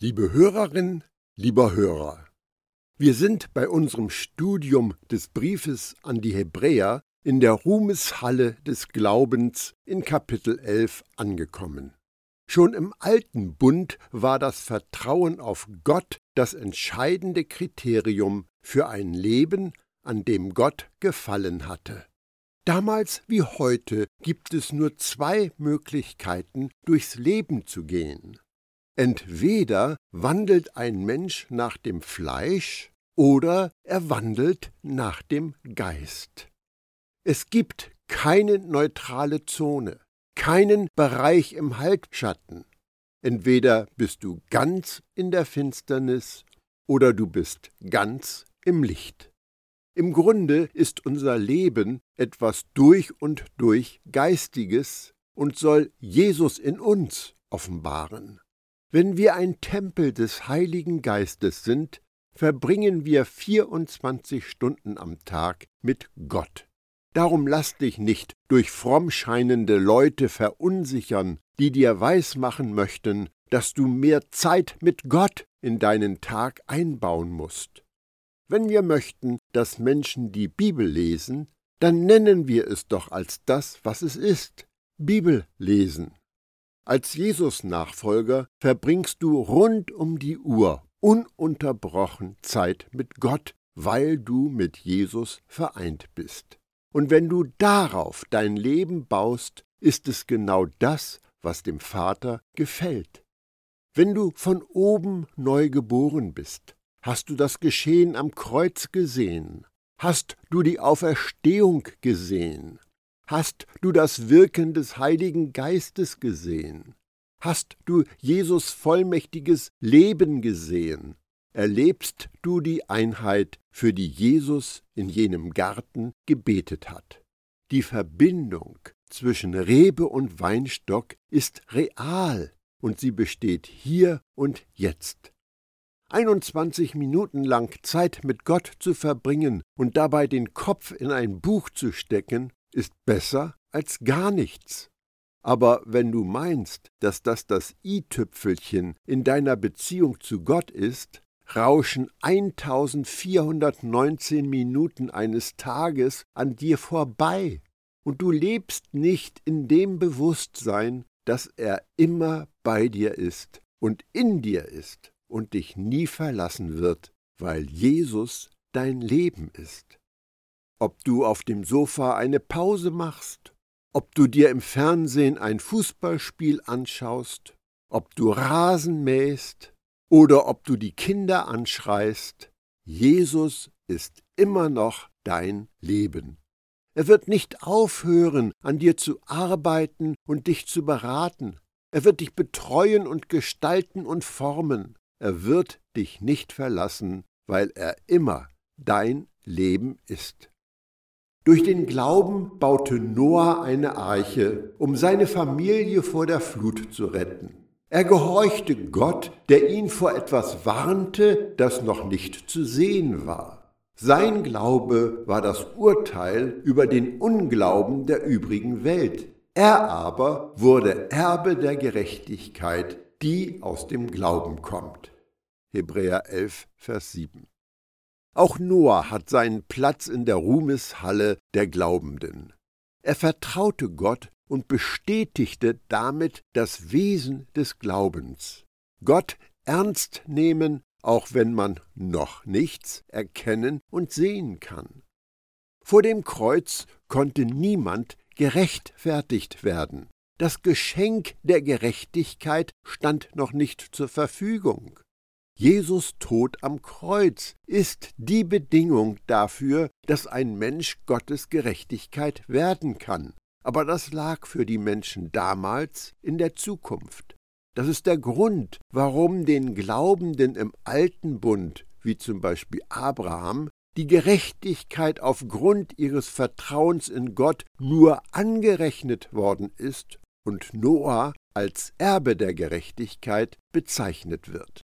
Liebe Hörerin, lieber Hörer, wir sind bei unserem Studium des Briefes an die Hebräer in der Ruhmeshalle des Glaubens in Kapitel 11 angekommen. Schon im alten Bund war das Vertrauen auf Gott das entscheidende Kriterium für ein Leben, an dem Gott gefallen hatte. Damals wie heute gibt es nur zwei Möglichkeiten, durchs Leben zu gehen. Entweder wandelt ein Mensch nach dem Fleisch oder er wandelt nach dem Geist. Es gibt keine neutrale Zone, keinen Bereich im Halbschatten. Entweder bist du ganz in der Finsternis oder du bist ganz im Licht. Im Grunde ist unser Leben etwas durch und durch Geistiges und soll Jesus in uns offenbaren. Wenn wir ein Tempel des Heiligen Geistes sind, verbringen wir 24 Stunden am Tag mit Gott. Darum lass dich nicht durch fromm scheinende Leute verunsichern, die dir weismachen möchten, dass du mehr Zeit mit Gott in deinen Tag einbauen musst. Wenn wir möchten, dass Menschen die Bibel lesen, dann nennen wir es doch als das, was es ist, Bibel lesen. Als Jesus-Nachfolger verbringst du rund um die Uhr ununterbrochen Zeit mit Gott, weil du mit Jesus vereint bist. Und wenn du darauf dein Leben baust, ist es genau das, was dem Vater gefällt. Wenn du von oben neu geboren bist, hast du das Geschehen am Kreuz gesehen, hast du die Auferstehung gesehen, Hast du das Wirken des Heiligen Geistes gesehen? Hast du Jesus vollmächtiges Leben gesehen? Erlebst du die Einheit, für die Jesus in jenem Garten gebetet hat? Die Verbindung zwischen Rebe und Weinstock ist real und sie besteht hier und jetzt. 21 Minuten lang Zeit mit Gott zu verbringen und dabei den Kopf in ein Buch zu stecken, ist besser als gar nichts. Aber wenn du meinst, dass das das i-Tüpfelchen in deiner Beziehung zu Gott ist, rauschen 1419 Minuten eines Tages an dir vorbei, und du lebst nicht in dem Bewusstsein, dass er immer bei dir ist und in dir ist und dich nie verlassen wird, weil Jesus dein Leben ist ob du auf dem Sofa eine Pause machst, ob du dir im Fernsehen ein Fußballspiel anschaust, ob du Rasen mähst oder ob du die Kinder anschreist, Jesus ist immer noch dein Leben. Er wird nicht aufhören, an dir zu arbeiten und dich zu beraten. Er wird dich betreuen und gestalten und formen. Er wird dich nicht verlassen, weil er immer dein Leben ist. Durch den Glauben baute Noah eine Arche, um seine Familie vor der Flut zu retten. Er gehorchte Gott, der ihn vor etwas warnte, das noch nicht zu sehen war. Sein Glaube war das Urteil über den Unglauben der übrigen Welt. Er aber wurde Erbe der Gerechtigkeit, die aus dem Glauben kommt. Hebräer 11, Vers 7. Auch Noah hat seinen Platz in der Ruhmeshalle der Glaubenden. Er vertraute Gott und bestätigte damit das Wesen des Glaubens. Gott ernst nehmen, auch wenn man noch nichts erkennen und sehen kann. Vor dem Kreuz konnte niemand gerechtfertigt werden. Das Geschenk der Gerechtigkeit stand noch nicht zur Verfügung. Jesus Tod am Kreuz ist die Bedingung dafür, dass ein Mensch Gottes Gerechtigkeit werden kann. Aber das lag für die Menschen damals in der Zukunft. Das ist der Grund, warum den Glaubenden im alten Bund, wie zum Beispiel Abraham, die Gerechtigkeit aufgrund ihres Vertrauens in Gott nur angerechnet worden ist und Noah als Erbe der Gerechtigkeit bezeichnet wird.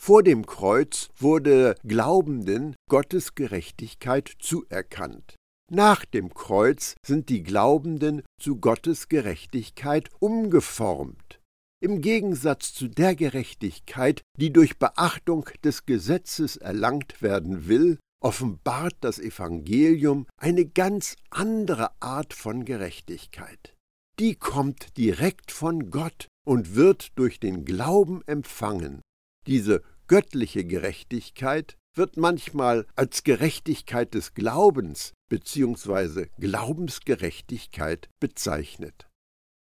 Vor dem Kreuz wurde Glaubenden Gottes Gerechtigkeit zuerkannt. Nach dem Kreuz sind die Glaubenden zu Gottes Gerechtigkeit umgeformt. Im Gegensatz zu der Gerechtigkeit, die durch Beachtung des Gesetzes erlangt werden will, offenbart das Evangelium eine ganz andere Art von Gerechtigkeit. Die kommt direkt von Gott und wird durch den Glauben empfangen. Diese göttliche Gerechtigkeit wird manchmal als Gerechtigkeit des Glaubens bzw. Glaubensgerechtigkeit bezeichnet.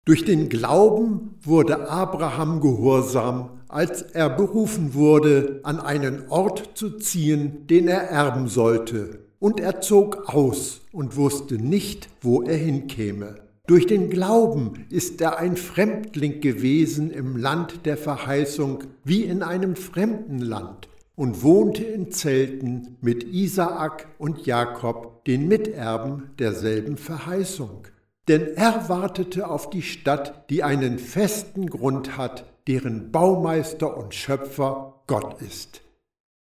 Durch den Glauben wurde Abraham gehorsam, als er berufen wurde, an einen Ort zu ziehen, den er erben sollte. Und er zog aus und wusste nicht, wo er hinkäme. Durch den Glauben ist er ein Fremdling gewesen im Land der Verheißung, wie in einem fremden Land, und wohnte in Zelten mit Isaak und Jakob, den Miterben derselben Verheißung denn er wartete auf die Stadt, die einen festen Grund hat, deren Baumeister und Schöpfer Gott ist.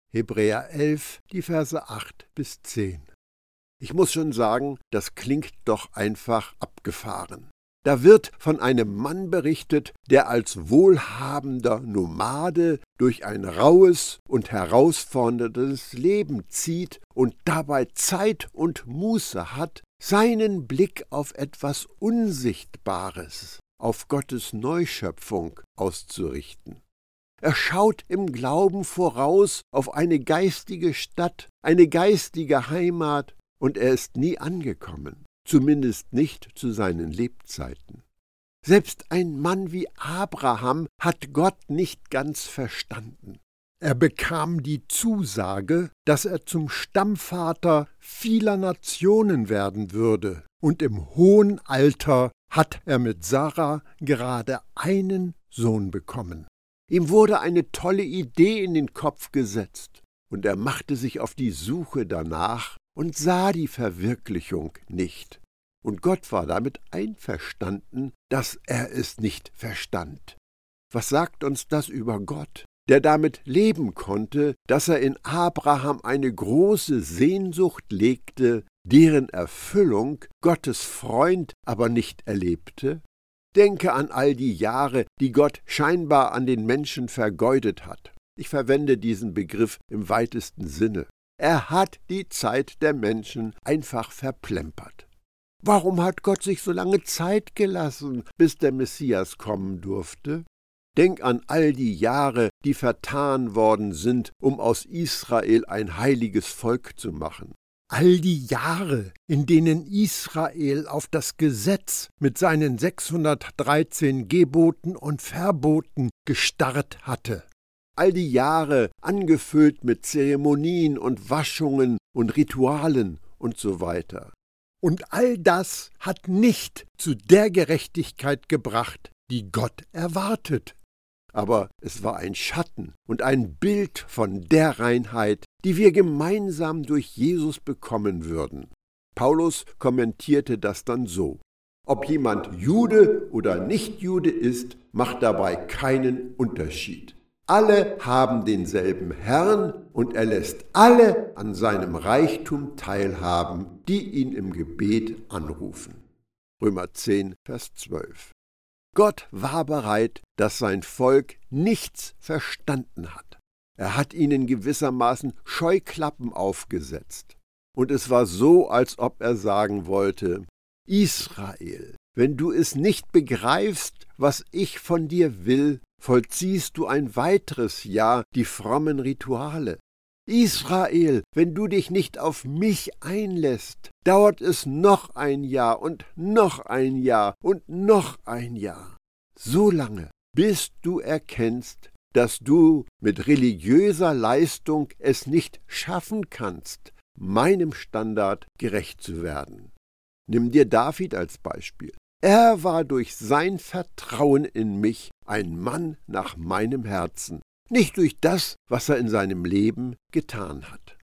Hebräer 11, die Verse 8 bis 10. Ich muss schon sagen, das klingt doch einfach abgefahren. Da wird von einem Mann berichtet, der als wohlhabender Nomade durch ein raues und herausforderndes Leben zieht und dabei Zeit und Muße hat, seinen Blick auf etwas Unsichtbares, auf Gottes Neuschöpfung auszurichten. Er schaut im Glauben voraus auf eine geistige Stadt, eine geistige Heimat, und er ist nie angekommen, zumindest nicht zu seinen Lebzeiten. Selbst ein Mann wie Abraham hat Gott nicht ganz verstanden. Er bekam die Zusage, dass er zum Stammvater vieler Nationen werden würde, und im hohen Alter hat er mit Sarah gerade einen Sohn bekommen. Ihm wurde eine tolle Idee in den Kopf gesetzt, und er machte sich auf die Suche danach und sah die Verwirklichung nicht. Und Gott war damit einverstanden, dass er es nicht verstand. Was sagt uns das über Gott? der damit leben konnte, dass er in Abraham eine große Sehnsucht legte, deren Erfüllung Gottes Freund aber nicht erlebte? Denke an all die Jahre, die Gott scheinbar an den Menschen vergeudet hat. Ich verwende diesen Begriff im weitesten Sinne. Er hat die Zeit der Menschen einfach verplempert. Warum hat Gott sich so lange Zeit gelassen, bis der Messias kommen durfte? Denk an all die Jahre, die vertan worden sind, um aus Israel ein heiliges Volk zu machen. All die Jahre, in denen Israel auf das Gesetz mit seinen 613 Geboten und Verboten gestarrt hatte. All die Jahre angefüllt mit Zeremonien und Waschungen und Ritualen und so weiter. Und all das hat nicht zu der Gerechtigkeit gebracht, die Gott erwartet aber es war ein Schatten und ein Bild von der Reinheit, die wir gemeinsam durch Jesus bekommen würden. Paulus kommentierte das dann so. Ob jemand Jude oder nicht Jude ist, macht dabei keinen Unterschied. Alle haben denselben Herrn und er lässt alle an seinem Reichtum teilhaben, die ihn im Gebet anrufen. Römer 10, Vers 12. Gott war bereit, dass sein Volk nichts verstanden hat. Er hat ihnen gewissermaßen Scheuklappen aufgesetzt. Und es war so, als ob er sagen wollte, Israel, wenn du es nicht begreifst, was ich von dir will, vollziehst du ein weiteres Jahr die frommen Rituale. Israel, wenn du dich nicht auf mich einlässt, dauert es noch ein Jahr und noch ein Jahr und noch ein Jahr. So lange, bis du erkennst, dass du mit religiöser Leistung es nicht schaffen kannst, meinem Standard gerecht zu werden. Nimm dir David als Beispiel. Er war durch sein Vertrauen in mich ein Mann nach meinem Herzen nicht durch das, was er in seinem Leben getan hat.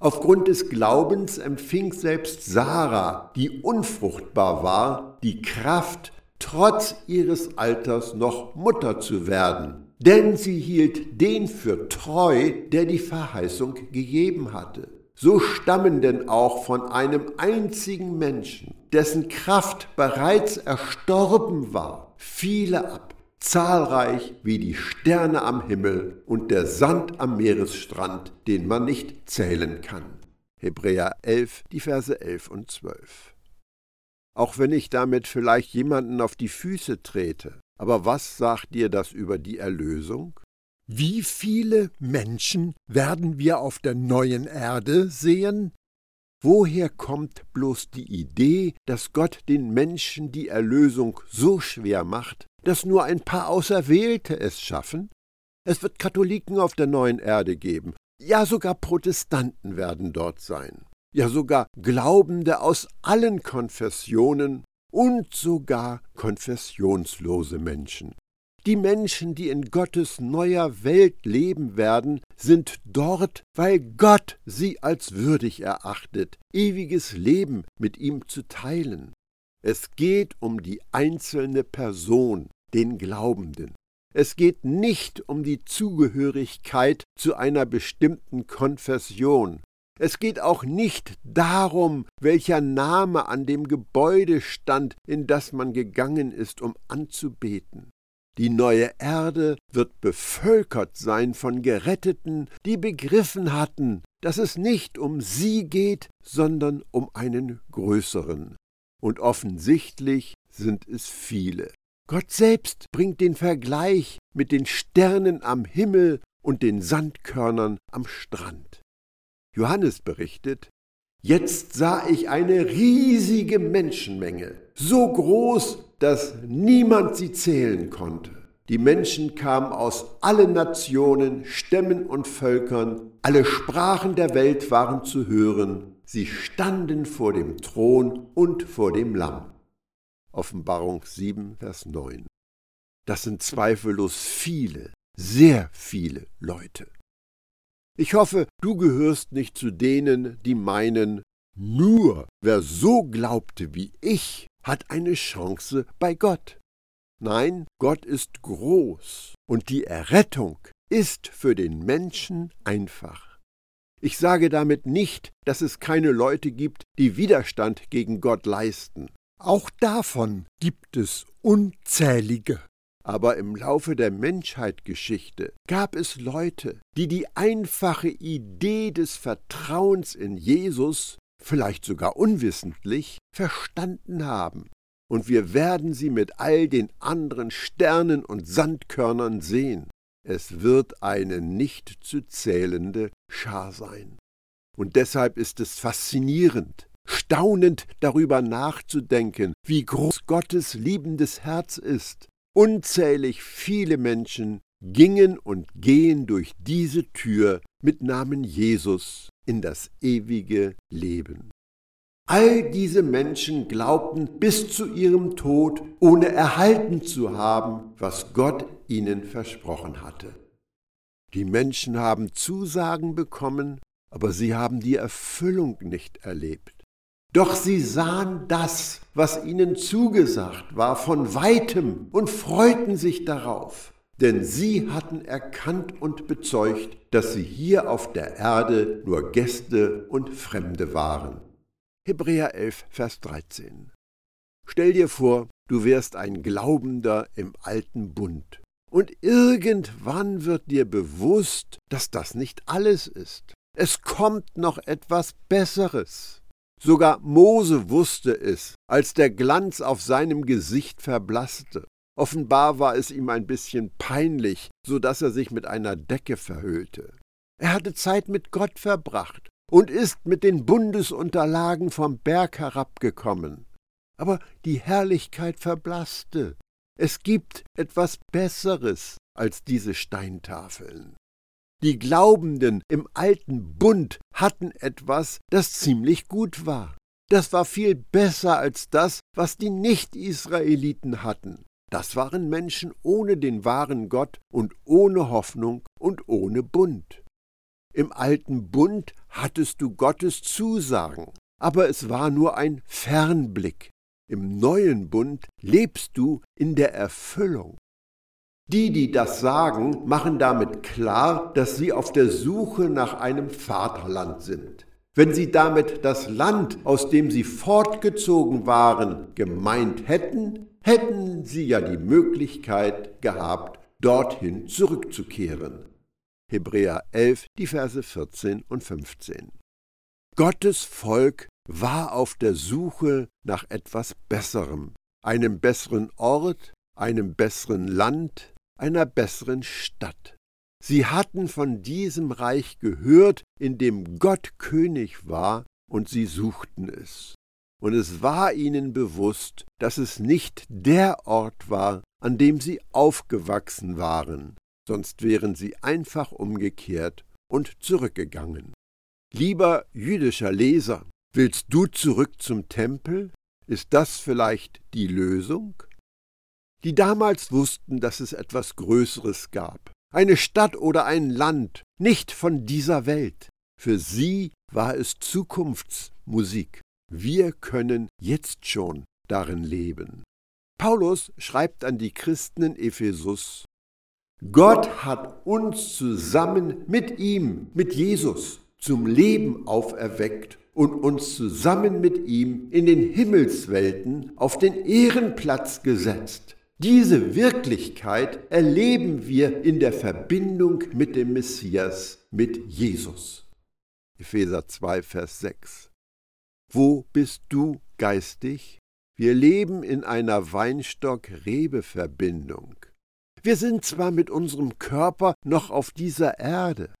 Aufgrund des Glaubens empfing selbst Sarah, die unfruchtbar war, die Kraft, trotz ihres Alters noch Mutter zu werden, denn sie hielt den für treu, der die Verheißung gegeben hatte. So stammen denn auch von einem einzigen Menschen, dessen Kraft bereits erstorben war, viele ab zahlreich wie die Sterne am Himmel und der Sand am Meeresstrand, den man nicht zählen kann. Hebräer 11, die Verse 11 und 12. Auch wenn ich damit vielleicht jemanden auf die Füße trete, aber was sagt dir das über die Erlösung? Wie viele Menschen werden wir auf der neuen Erde sehen? Woher kommt bloß die Idee, dass Gott den Menschen die Erlösung so schwer macht, dass nur ein paar Auserwählte es schaffen? Es wird Katholiken auf der neuen Erde geben, ja sogar Protestanten werden dort sein, ja sogar Glaubende aus allen Konfessionen und sogar konfessionslose Menschen. Die Menschen, die in Gottes neuer Welt leben werden, sind dort, weil Gott sie als würdig erachtet, ewiges Leben mit ihm zu teilen. Es geht um die einzelne Person, den Glaubenden. Es geht nicht um die Zugehörigkeit zu einer bestimmten Konfession. Es geht auch nicht darum, welcher Name an dem Gebäude stand, in das man gegangen ist, um anzubeten. Die neue Erde wird bevölkert sein von Geretteten, die begriffen hatten, dass es nicht um sie geht, sondern um einen größeren. Und offensichtlich sind es viele. Gott selbst bringt den Vergleich mit den Sternen am Himmel und den Sandkörnern am Strand. Johannes berichtet, Jetzt sah ich eine riesige Menschenmenge, so groß, dass niemand sie zählen konnte. Die Menschen kamen aus allen Nationen, Stämmen und Völkern, alle Sprachen der Welt waren zu hören, sie standen vor dem Thron und vor dem Lamm. Offenbarung 7, Vers 9. Das sind zweifellos viele, sehr viele Leute. Ich hoffe, du gehörst nicht zu denen, die meinen, nur wer so glaubte wie ich, hat eine Chance bei Gott. Nein, Gott ist groß und die Errettung ist für den Menschen einfach. Ich sage damit nicht, dass es keine Leute gibt, die Widerstand gegen Gott leisten. Auch davon gibt es unzählige. Aber im Laufe der Menschheitsgeschichte gab es Leute, die die einfache Idee des Vertrauens in Jesus, vielleicht sogar unwissentlich, verstanden haben. Und wir werden sie mit all den anderen Sternen und Sandkörnern sehen. Es wird eine nicht zu zählende Schar sein. Und deshalb ist es faszinierend, staunend darüber nachzudenken, wie groß Gottes liebendes Herz ist Unzählig viele Menschen gingen und gehen durch diese Tür mit Namen Jesus in das ewige Leben. All diese Menschen glaubten bis zu ihrem Tod, ohne erhalten zu haben, was Gott ihnen versprochen hatte. Die Menschen haben Zusagen bekommen, aber sie haben die Erfüllung nicht erlebt. Doch sie sahen das, was ihnen zugesagt war, von weitem und freuten sich darauf, denn sie hatten erkannt und bezeugt, dass sie hier auf der Erde nur Gäste und Fremde waren. Hebräer 11, Vers 13. Stell dir vor, du wärst ein Glaubender im alten Bund. Und irgendwann wird dir bewusst, dass das nicht alles ist. Es kommt noch etwas Besseres. Sogar Mose wusste es, als der Glanz auf seinem Gesicht verblasste. Offenbar war es ihm ein bisschen peinlich, so dass er sich mit einer Decke verhüllte. Er hatte Zeit mit Gott verbracht und ist mit den Bundesunterlagen vom Berg herabgekommen. Aber die Herrlichkeit verblasste. Es gibt etwas Besseres als diese Steintafeln. Die Glaubenden im alten Bund hatten etwas, das ziemlich gut war. Das war viel besser als das, was die Nicht-Israeliten hatten. Das waren Menschen ohne den wahren Gott und ohne Hoffnung und ohne Bund. Im alten Bund hattest du Gottes Zusagen, aber es war nur ein Fernblick. Im neuen Bund lebst du in der Erfüllung. Die, die das sagen, machen damit klar, dass sie auf der Suche nach einem Vaterland sind. Wenn sie damit das Land, aus dem sie fortgezogen waren, gemeint hätten, hätten sie ja die Möglichkeit gehabt, dorthin zurückzukehren. Hebräer 11, die Verse 14 und 15. Gottes Volk war auf der Suche nach etwas Besserem, einem besseren Ort, einem besseren Land, einer besseren Stadt. Sie hatten von diesem Reich gehört, in dem Gott König war, und sie suchten es. Und es war ihnen bewusst, dass es nicht der Ort war, an dem sie aufgewachsen waren, sonst wären sie einfach umgekehrt und zurückgegangen. Lieber jüdischer Leser, willst du zurück zum Tempel? Ist das vielleicht die Lösung? Die damals wussten, dass es etwas Größeres gab, eine Stadt oder ein Land, nicht von dieser Welt. Für sie war es Zukunftsmusik. Wir können jetzt schon darin leben. Paulus schreibt an die Christen in Ephesus, Gott hat uns zusammen mit ihm, mit Jesus, zum Leben auferweckt und uns zusammen mit ihm in den Himmelswelten auf den Ehrenplatz gesetzt. Diese Wirklichkeit erleben wir in der Verbindung mit dem Messias, mit Jesus. Epheser 2, Vers 6. Wo bist du geistig? Wir leben in einer Weinstock-Rebe-Verbindung. Wir sind zwar mit unserem Körper noch auf dieser Erde,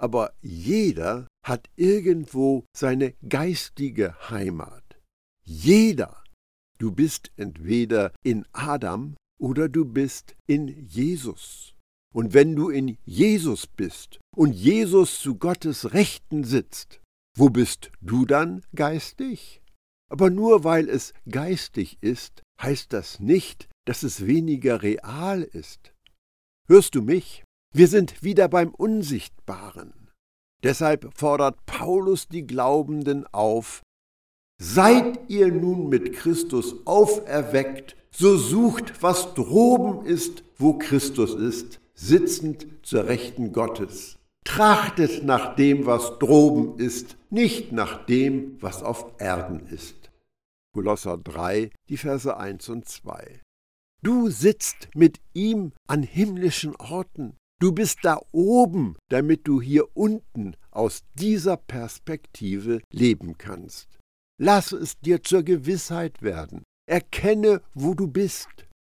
aber jeder hat irgendwo seine geistige Heimat. Jeder. Du bist entweder in Adam oder du bist in Jesus. Und wenn du in Jesus bist und Jesus zu Gottes Rechten sitzt, wo bist du dann geistig? Aber nur weil es geistig ist, heißt das nicht, dass es weniger real ist. Hörst du mich? Wir sind wieder beim Unsichtbaren. Deshalb fordert Paulus die Glaubenden auf, Seid ihr nun mit Christus auferweckt, so sucht, was droben ist, wo Christus ist, sitzend zur Rechten Gottes. Trachtet nach dem, was droben ist, nicht nach dem, was auf Erden ist. Kolosser 3, die Verse 1 und 2. Du sitzt mit ihm an himmlischen Orten. Du bist da oben, damit du hier unten aus dieser Perspektive leben kannst. Lass es dir zur Gewissheit werden. Erkenne, wo du bist,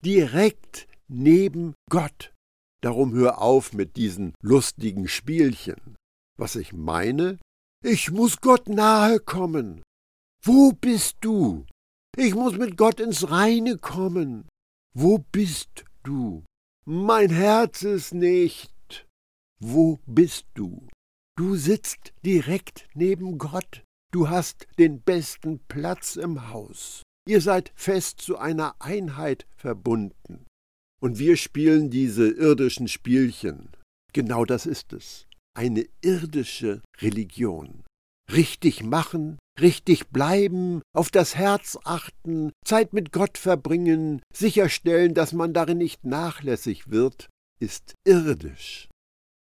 direkt neben Gott. Darum hör auf mit diesen lustigen Spielchen. Was ich meine? Ich muss Gott nahe kommen. Wo bist du? Ich muss mit Gott ins Reine kommen. Wo bist du? Mein Herz ist nicht. Wo bist du? Du sitzt direkt neben Gott. Du hast den besten Platz im Haus. Ihr seid fest zu einer Einheit verbunden. Und wir spielen diese irdischen Spielchen. Genau das ist es. Eine irdische Religion. Richtig machen, richtig bleiben, auf das Herz achten, Zeit mit Gott verbringen, sicherstellen, dass man darin nicht nachlässig wird, ist irdisch.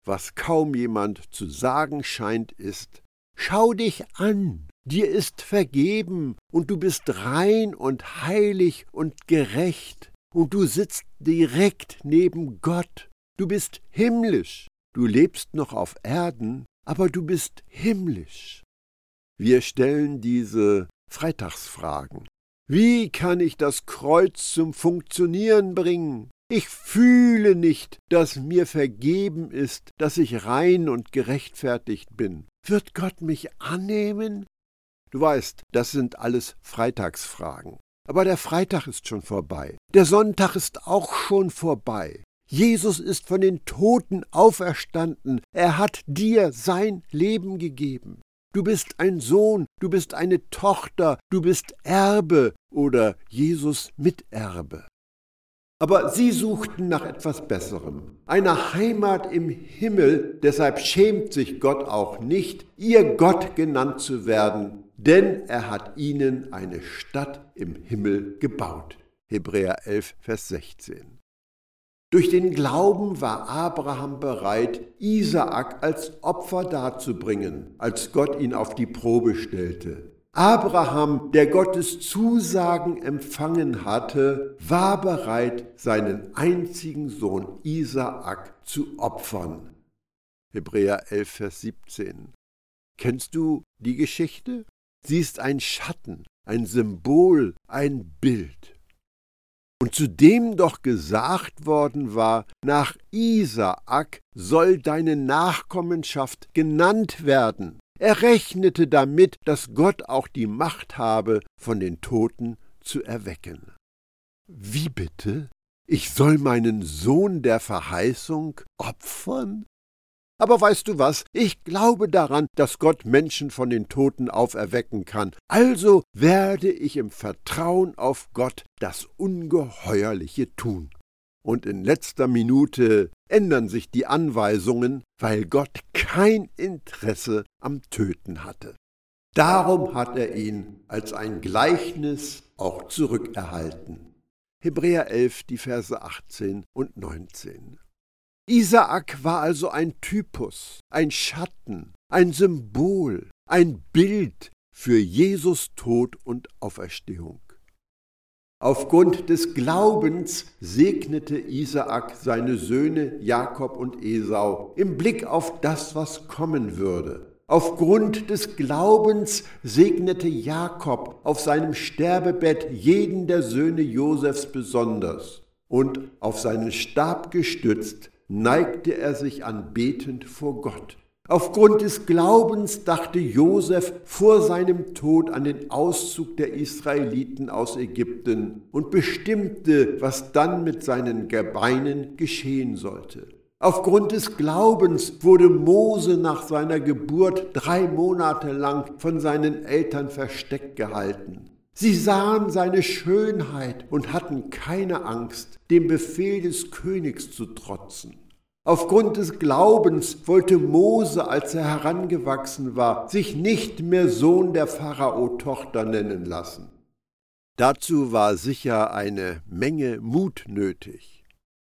Was kaum jemand zu sagen scheint, ist, Schau dich an, dir ist vergeben, und du bist rein und heilig und gerecht, und du sitzt direkt neben Gott, du bist himmlisch, du lebst noch auf Erden, aber du bist himmlisch. Wir stellen diese Freitagsfragen. Wie kann ich das Kreuz zum Funktionieren bringen? Ich fühle nicht, dass mir vergeben ist, dass ich rein und gerechtfertigt bin. Wird Gott mich annehmen? Du weißt, das sind alles Freitagsfragen. Aber der Freitag ist schon vorbei. Der Sonntag ist auch schon vorbei. Jesus ist von den Toten auferstanden. Er hat dir sein Leben gegeben. Du bist ein Sohn, du bist eine Tochter, du bist Erbe oder Jesus Miterbe. Aber sie suchten nach etwas Besserem, einer Heimat im Himmel, deshalb schämt sich Gott auch nicht, ihr Gott genannt zu werden, denn er hat ihnen eine Stadt im Himmel gebaut. Hebräer 11, Vers 16. Durch den Glauben war Abraham bereit, Isaak als Opfer darzubringen, als Gott ihn auf die Probe stellte. Abraham, der Gottes Zusagen empfangen hatte, war bereit, seinen einzigen Sohn Isaak zu opfern. Hebräer 11, Vers 17. Kennst du die Geschichte? Sie ist ein Schatten, ein Symbol, ein Bild. Und zu dem doch gesagt worden war, nach Isaak soll deine Nachkommenschaft genannt werden. Er rechnete damit, dass Gott auch die Macht habe, von den Toten zu erwecken. Wie bitte? Ich soll meinen Sohn der Verheißung opfern? Aber weißt du was? Ich glaube daran, dass Gott Menschen von den Toten auferwecken kann. Also werde ich im Vertrauen auf Gott das Ungeheuerliche tun. Und in letzter Minute ändern sich die Anweisungen, weil Gott kein Interesse am Töten hatte. Darum hat er ihn als ein Gleichnis auch zurückerhalten. Hebräer 11, die Verse 18 und 19. Isaak war also ein Typus, ein Schatten, ein Symbol, ein Bild für Jesus Tod und Auferstehung. Aufgrund des Glaubens segnete Isaak seine Söhne Jakob und Esau im Blick auf das, was kommen würde. Aufgrund des Glaubens segnete Jakob auf seinem Sterbebett jeden der Söhne Josefs besonders. Und auf seinen Stab gestützt neigte er sich anbetend vor Gott. Aufgrund des Glaubens dachte Josef vor seinem Tod an den Auszug der Israeliten aus Ägypten und bestimmte, was dann mit seinen Gebeinen geschehen sollte. Aufgrund des Glaubens wurde Mose nach seiner Geburt drei Monate lang von seinen Eltern versteckt gehalten. Sie sahen seine Schönheit und hatten keine Angst, dem Befehl des Königs zu trotzen. Aufgrund des Glaubens wollte Mose, als er herangewachsen war, sich nicht mehr Sohn der Pharao-Tochter nennen lassen. Dazu war sicher eine Menge Mut nötig.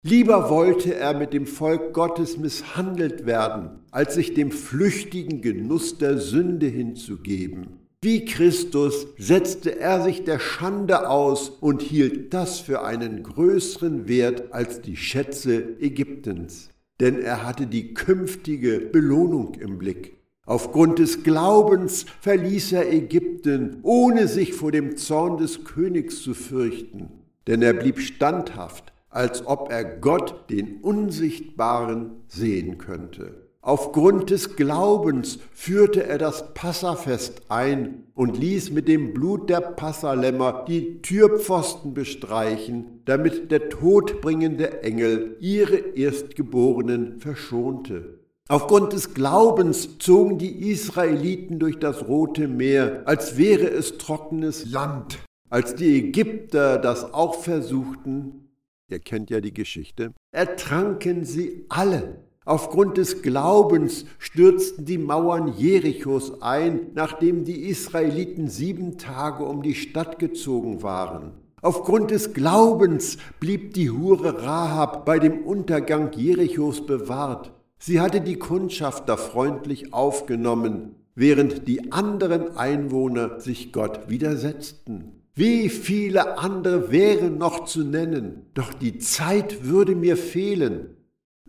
Lieber wollte er mit dem Volk Gottes misshandelt werden, als sich dem flüchtigen Genuss der Sünde hinzugeben. Wie Christus setzte er sich der Schande aus und hielt das für einen größeren Wert als die Schätze Ägyptens denn er hatte die künftige Belohnung im Blick. Aufgrund des Glaubens verließ er Ägypten, ohne sich vor dem Zorn des Königs zu fürchten, denn er blieb standhaft, als ob er Gott, den Unsichtbaren, sehen könnte. Aufgrund des Glaubens führte er das Passafest ein und ließ mit dem Blut der Passalämmer die Türpfosten bestreichen, damit der todbringende Engel ihre Erstgeborenen verschonte. Aufgrund des Glaubens zogen die Israeliten durch das Rote Meer, als wäre es trockenes Land. Als die Ägypter das auch versuchten, ihr kennt ja die Geschichte, ertranken sie alle. Aufgrund des Glaubens stürzten die Mauern Jerichos ein, nachdem die Israeliten sieben Tage um die Stadt gezogen waren. Aufgrund des Glaubens blieb die Hure Rahab bei dem Untergang Jerichos bewahrt. Sie hatte die Kundschafter freundlich aufgenommen, während die anderen Einwohner sich Gott widersetzten. Wie viele andere wären noch zu nennen, doch die Zeit würde mir fehlen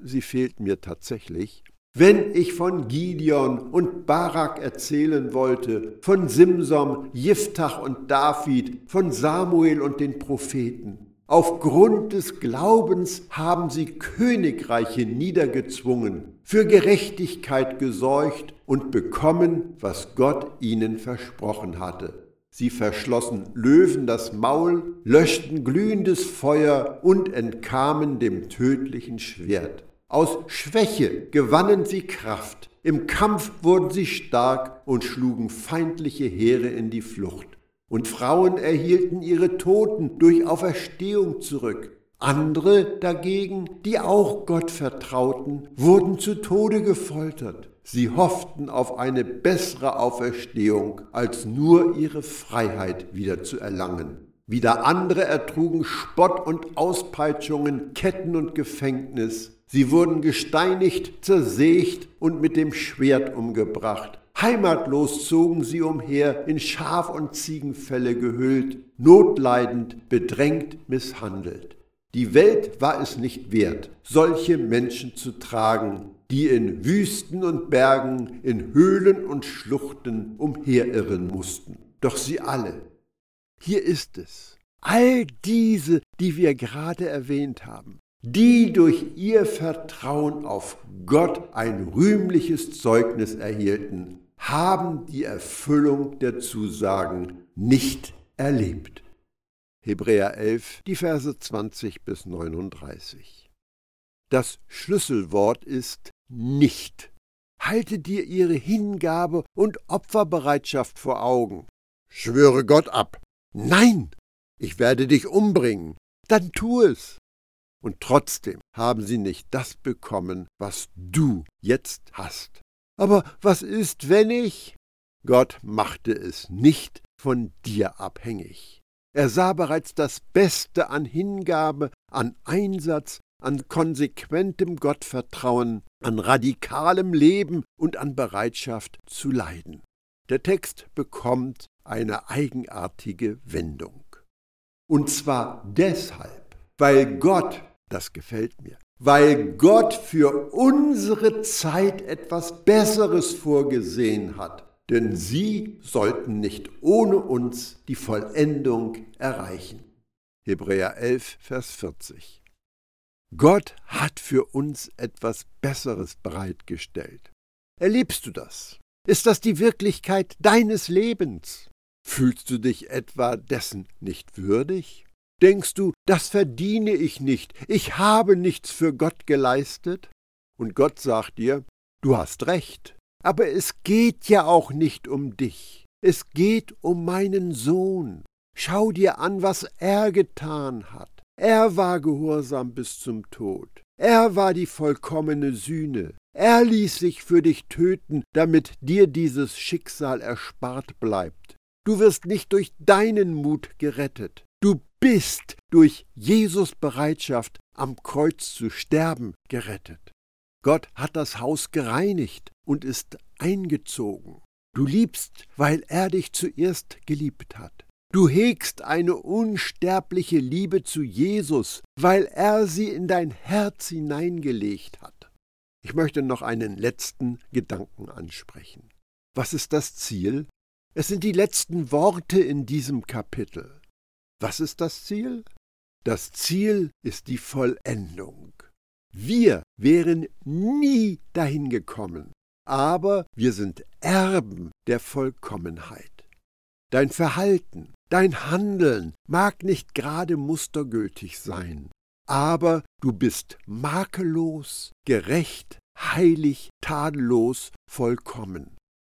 sie fehlt mir tatsächlich, wenn ich von Gideon und Barak erzählen wollte, von Simsom, Jiftach und David, von Samuel und den Propheten. Aufgrund des Glaubens haben sie Königreiche niedergezwungen, für Gerechtigkeit gesorgt und bekommen, was Gott ihnen versprochen hatte. Sie verschlossen Löwen das Maul, löschten glühendes Feuer und entkamen dem tödlichen Schwert. Aus Schwäche gewannen sie Kraft, im Kampf wurden sie stark und schlugen feindliche Heere in die Flucht. Und Frauen erhielten ihre Toten durch Auferstehung zurück. Andere dagegen, die auch Gott vertrauten, wurden zu Tode gefoltert. Sie hofften auf eine bessere Auferstehung, als nur ihre Freiheit wieder zu erlangen. Wieder andere ertrugen Spott und Auspeitschungen, Ketten und Gefängnis. Sie wurden gesteinigt, zersägt und mit dem Schwert umgebracht. Heimatlos zogen sie umher, in Schaf- und Ziegenfelle gehüllt, notleidend, bedrängt, misshandelt. Die Welt war es nicht wert, solche Menschen zu tragen, die in Wüsten und Bergen, in Höhlen und Schluchten umherirren mussten. Doch sie alle, hier ist es, all diese, die wir gerade erwähnt haben, die durch ihr Vertrauen auf Gott ein rühmliches Zeugnis erhielten, haben die Erfüllung der Zusagen nicht erlebt. Hebräer 11, die Verse 20 bis 39. Das Schlüsselwort ist nicht. Halte dir ihre Hingabe und Opferbereitschaft vor Augen. Schwöre Gott ab. Nein, ich werde dich umbringen. Dann tu es. Und trotzdem haben sie nicht das bekommen, was du jetzt hast. Aber was ist, wenn ich? Gott machte es nicht von dir abhängig. Er sah bereits das Beste an Hingabe, an Einsatz, an konsequentem Gottvertrauen, an radikalem Leben und an Bereitschaft zu leiden. Der Text bekommt eine eigenartige Wendung. Und zwar deshalb, weil Gott, das gefällt mir, weil Gott für unsere Zeit etwas Besseres vorgesehen hat. Denn sie sollten nicht ohne uns die Vollendung erreichen. Hebräer 11, Vers 40. Gott hat für uns etwas Besseres bereitgestellt. Erlebst du das? Ist das die Wirklichkeit deines Lebens? Fühlst du dich etwa dessen nicht würdig? Denkst du, das verdiene ich nicht, ich habe nichts für Gott geleistet? Und Gott sagt dir, du hast recht, aber es geht ja auch nicht um dich, es geht um meinen Sohn. Schau dir an, was er getan hat. Er war gehorsam bis zum Tod. Er war die vollkommene Sühne. Er ließ sich für dich töten, damit dir dieses Schicksal erspart bleibt. Du wirst nicht durch deinen Mut gerettet. Du bist durch Jesus Bereitschaft, am Kreuz zu sterben, gerettet. Gott hat das Haus gereinigt und ist eingezogen. Du liebst, weil er dich zuerst geliebt hat. Du hegst eine unsterbliche Liebe zu Jesus, weil er sie in dein Herz hineingelegt hat. Ich möchte noch einen letzten Gedanken ansprechen. Was ist das Ziel? Es sind die letzten Worte in diesem Kapitel. Was ist das Ziel? Das Ziel ist die Vollendung. Wir wären nie dahin gekommen, aber wir sind Erben der Vollkommenheit. Dein Verhalten, dein Handeln mag nicht gerade mustergültig sein, aber du bist makellos, gerecht, heilig, tadellos, vollkommen.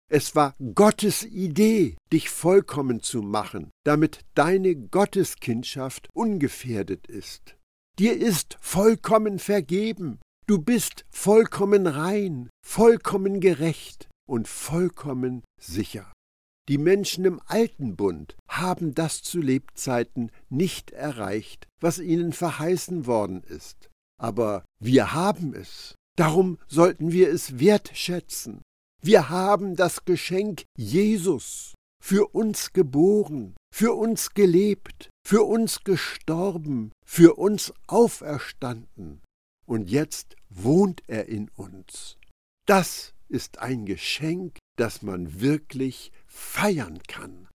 Es war Gottes Idee, dich vollkommen zu machen, damit deine Gotteskindschaft ungefährdet ist. Dir ist vollkommen vergeben, du bist vollkommen rein, vollkommen gerecht und vollkommen sicher. Die Menschen im alten Bund haben das zu Lebzeiten nicht erreicht, was ihnen verheißen worden ist. Aber wir haben es. Darum sollten wir es wertschätzen. Wir haben das Geschenk Jesus für uns geboren, für uns gelebt, für uns gestorben, für uns auferstanden. Und jetzt wohnt er in uns. Das ist ein Geschenk, das man wirklich feiern kann.